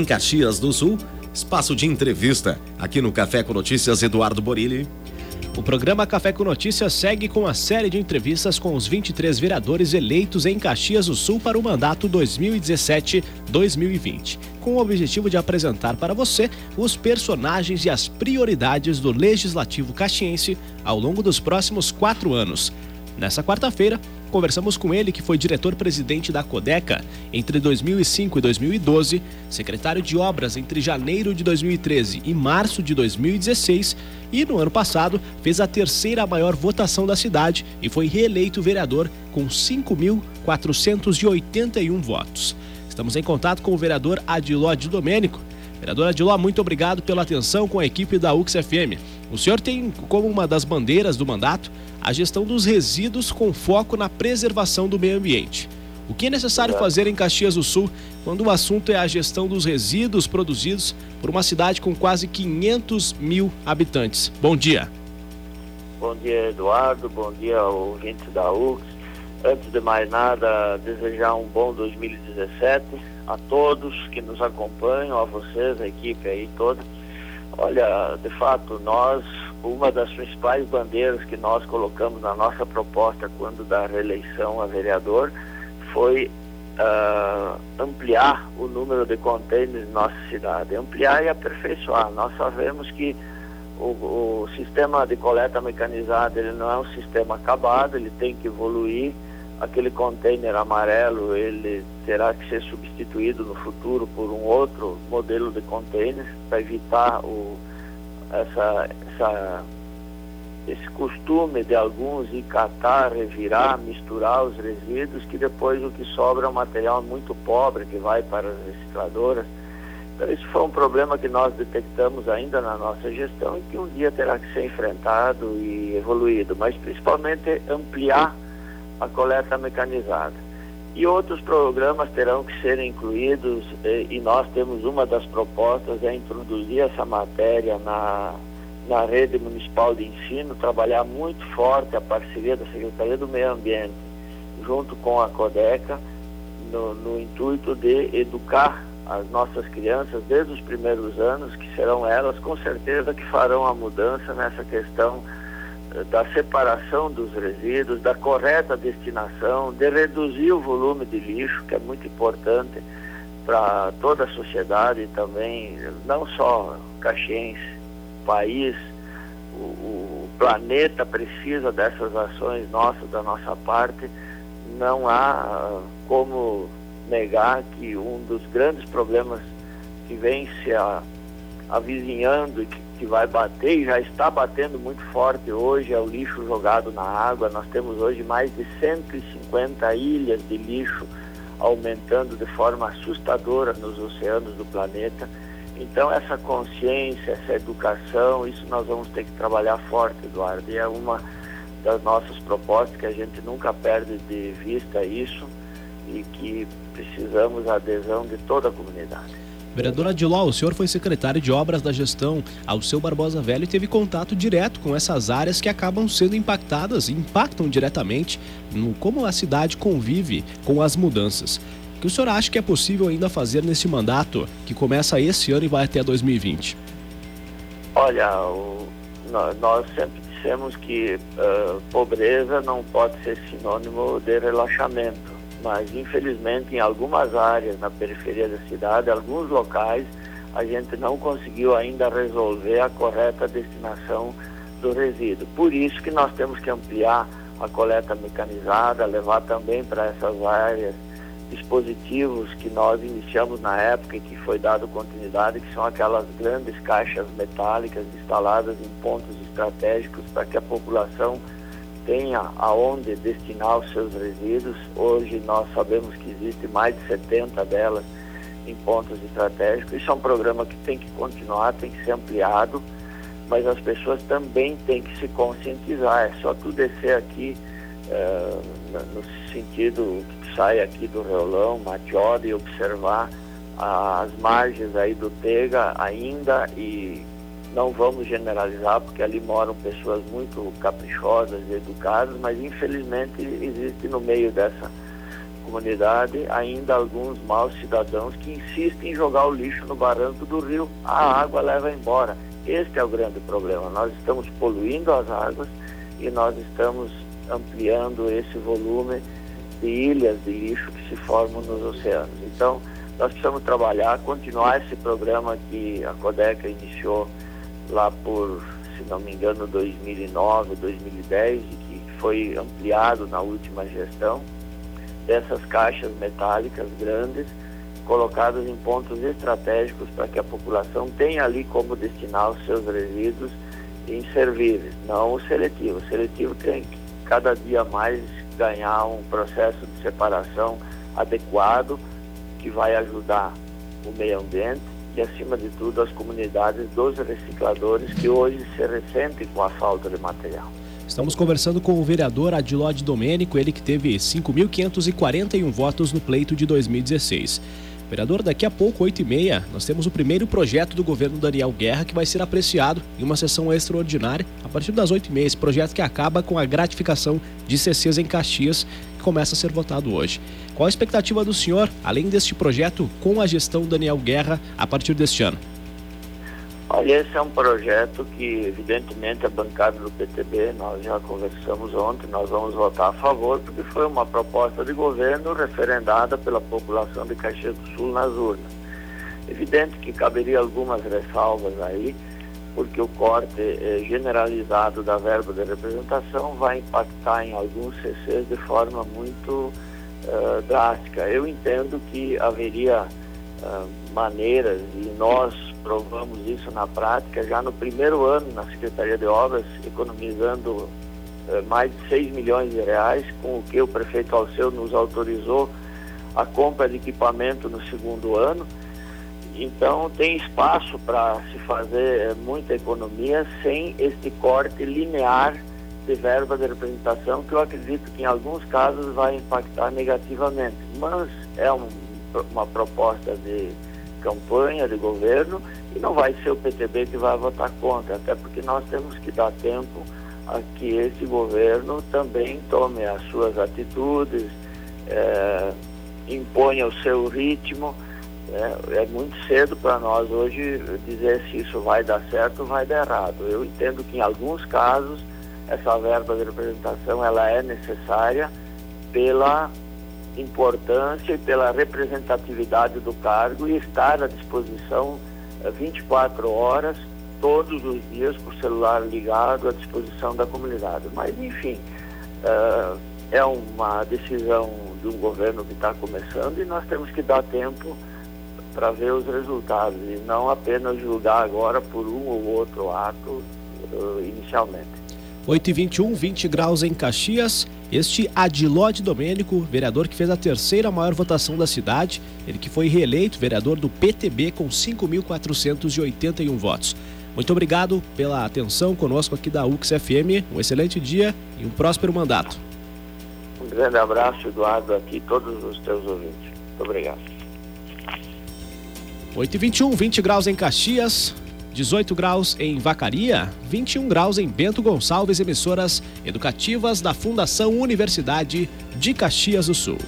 Em Caxias do Sul, espaço de entrevista, aqui no Café com Notícias Eduardo Borilli. O programa Café com Notícias segue com a série de entrevistas com os 23 vereadores eleitos em Caxias do Sul para o mandato 2017-2020, com o objetivo de apresentar para você os personagens e as prioridades do Legislativo Caxiense ao longo dos próximos quatro anos. Nessa quarta-feira, conversamos com ele, que foi diretor-presidente da Codeca entre 2005 e 2012, secretário de Obras entre janeiro de 2013 e março de 2016 e, no ano passado, fez a terceira maior votação da cidade e foi reeleito vereador com 5.481 votos. Estamos em contato com o vereador Adiló de Domênico. Vereador Adiló, muito obrigado pela atenção com a equipe da UXFM. O senhor tem como uma das bandeiras do mandato a gestão dos resíduos com foco na preservação do meio ambiente. O que é necessário fazer em Caxias do Sul quando o assunto é a gestão dos resíduos produzidos por uma cidade com quase 500 mil habitantes? Bom dia. Bom dia, Eduardo. Bom dia, ouvintes da UX. Antes de mais nada, desejar um bom 2017 a todos que nos acompanham, a vocês, a equipe aí toda. Olha, de fato, nós uma das principais bandeiras que nós colocamos na nossa proposta quando da reeleição a vereador foi uh, ampliar o número de contêineres em nossa cidade, ampliar e aperfeiçoar. Nós sabemos que o, o sistema de coleta mecanizada ele não é um sistema acabado, ele tem que evoluir. Aquele container amarelo ele terá que ser substituído no futuro por um outro modelo de container para evitar o essa, essa, esse costume de alguns ir catar, revirar, misturar os resíduos, que depois o que sobra é um material muito pobre que vai para as recicladoras. Então, isso foi um problema que nós detectamos ainda na nossa gestão e que um dia terá que ser enfrentado e evoluído, mas principalmente ampliar a coleta mecanizada. E outros programas terão que ser incluídos e, e nós temos uma das propostas é introduzir essa matéria na, na rede municipal de ensino, trabalhar muito forte a parceria da Secretaria do Meio Ambiente junto com a CODECA no, no intuito de educar as nossas crianças desde os primeiros anos, que serão elas com certeza que farão a mudança nessa questão da separação dos resíduos, da correta destinação, de reduzir o volume de lixo, que é muito importante para toda a sociedade também, não só caxiense, país, o, o, planeta precisa dessas ações nossas, da nossa parte. Não há como negar que um dos grandes problemas que vem se avizinhando e que que vai bater e já está batendo muito forte hoje é o lixo jogado na água. Nós temos hoje mais de 150 ilhas de lixo aumentando de forma assustadora nos oceanos do planeta. Então essa consciência, essa educação, isso nós vamos ter que trabalhar forte, Eduardo. E é uma das nossas propostas que a gente nunca perde de vista isso e que precisamos a adesão de toda a comunidade. Vereador Adiló, o senhor foi secretário de obras da gestão ao seu Barbosa Velho e teve contato direto com essas áreas que acabam sendo impactadas e impactam diretamente no como a cidade convive com as mudanças. O que o senhor acha que é possível ainda fazer nesse mandato que começa esse ano e vai até 2020? Olha, o, nós sempre dissemos que uh, pobreza não pode ser sinônimo de relaxamento mas infelizmente em algumas áreas na periferia da cidade, alguns locais, a gente não conseguiu ainda resolver a correta destinação do resíduo. Por isso que nós temos que ampliar a coleta mecanizada, levar também para essas áreas dispositivos que nós iniciamos na época e que foi dado continuidade, que são aquelas grandes caixas metálicas instaladas em pontos estratégicos para que a população tenha aonde destinar os seus resíduos. Hoje nós sabemos que existe mais de 70 delas em pontos estratégicos. Isso é um programa que tem que continuar, tem que ser ampliado, mas as pessoas também têm que se conscientizar. É só tu descer aqui é, no sentido que sai aqui do Reolão, Matiota e observar as margens aí do Tega ainda e não vamos generalizar, porque ali moram pessoas muito caprichosas e educadas, mas infelizmente existe no meio dessa, comunidade ainda alguns maus cidadãos que insistem em jogar o lixo no barranco do rio. A água leva embora. Este é o grande problema. Nós estamos poluindo as águas e nós estamos ampliando esse volume de ilhas de lixo que se formam nos oceanos. Então, nós precisamos trabalhar, continuar esse programa que a Codeca iniciou lá por, se não me engano, 2009, 2010 e que foi ampliado na última gestão, dessas caixas metálicas grandes colocadas em pontos estratégicos para que a população tenha ali como destinar os seus resíduos inservíveis, não o seletivo. O seletivo tem que cada dia mais ganhar um processo de separação adequado que vai ajudar o meio ambiente e, acima de tudo, as comunidades dos recicladores que hoje se ressentem com a falta de material. Estamos conversando com o vereador Adilode Domênico, ele que teve 5.541 votos no pleito de 2016. Vereador, daqui a pouco, 8 e meia, nós temos o primeiro projeto do governo Daniel Guerra que vai ser apreciado em uma sessão extraordinária a partir das 8 e meia. Esse projeto que acaba com a gratificação de CCs em Caxias, que começa a ser votado hoje. Qual a expectativa do senhor, além deste projeto, com a gestão Daniel Guerra a partir deste ano? Olha, esse é um projeto que, evidentemente, a bancada do PTB, nós já conversamos ontem, nós vamos votar a favor, porque foi uma proposta de governo referendada pela população de Caxias do Sul nas urnas. Evidente que caberia algumas ressalvas aí, porque o corte eh, generalizado da verba de representação vai impactar em alguns CCs de forma muito uh, drástica. Eu entendo que haveria uh, maneiras, e nós provamos isso na prática já no primeiro ano na Secretaria de Obras, economizando eh, mais de 6 milhões de reais, com o que o prefeito Alceu nos autorizou a compra de equipamento no segundo ano. Então tem espaço para se fazer eh, muita economia sem este corte linear de verba de representação, que eu acredito que em alguns casos vai impactar negativamente. Mas é um, uma proposta de campanha de governo e não vai ser o PTB que vai votar contra, até porque nós temos que dar tempo a que esse governo também tome as suas atitudes, é, imponha o seu ritmo. É, é muito cedo para nós hoje dizer se isso vai dar certo ou vai dar errado. Eu entendo que em alguns casos essa verba de representação ela é necessária pela importância e pela representatividade do cargo e estar à disposição 24 eh, horas, todos os dias, com o celular ligado à disposição da comunidade. Mas, enfim, uh, é uma decisão de um governo que está começando e nós temos que dar tempo para ver os resultados e não apenas julgar agora por um ou outro ato uh, inicialmente. 8 e 21, 20 graus em Caxias. Este Adilode Domênico, vereador que fez a terceira maior votação da cidade, ele que foi reeleito vereador do PTB com 5.481 votos. Muito obrigado pela atenção conosco aqui da UXFM. Um excelente dia e um próspero mandato. Um grande abraço, Eduardo, aqui todos os teus ouvintes. Muito obrigado. 8 e 21, 20 graus em Caxias. 18 graus em Vacaria, 21 graus em Bento Gonçalves, emissoras educativas da Fundação Universidade de Caxias do Sul.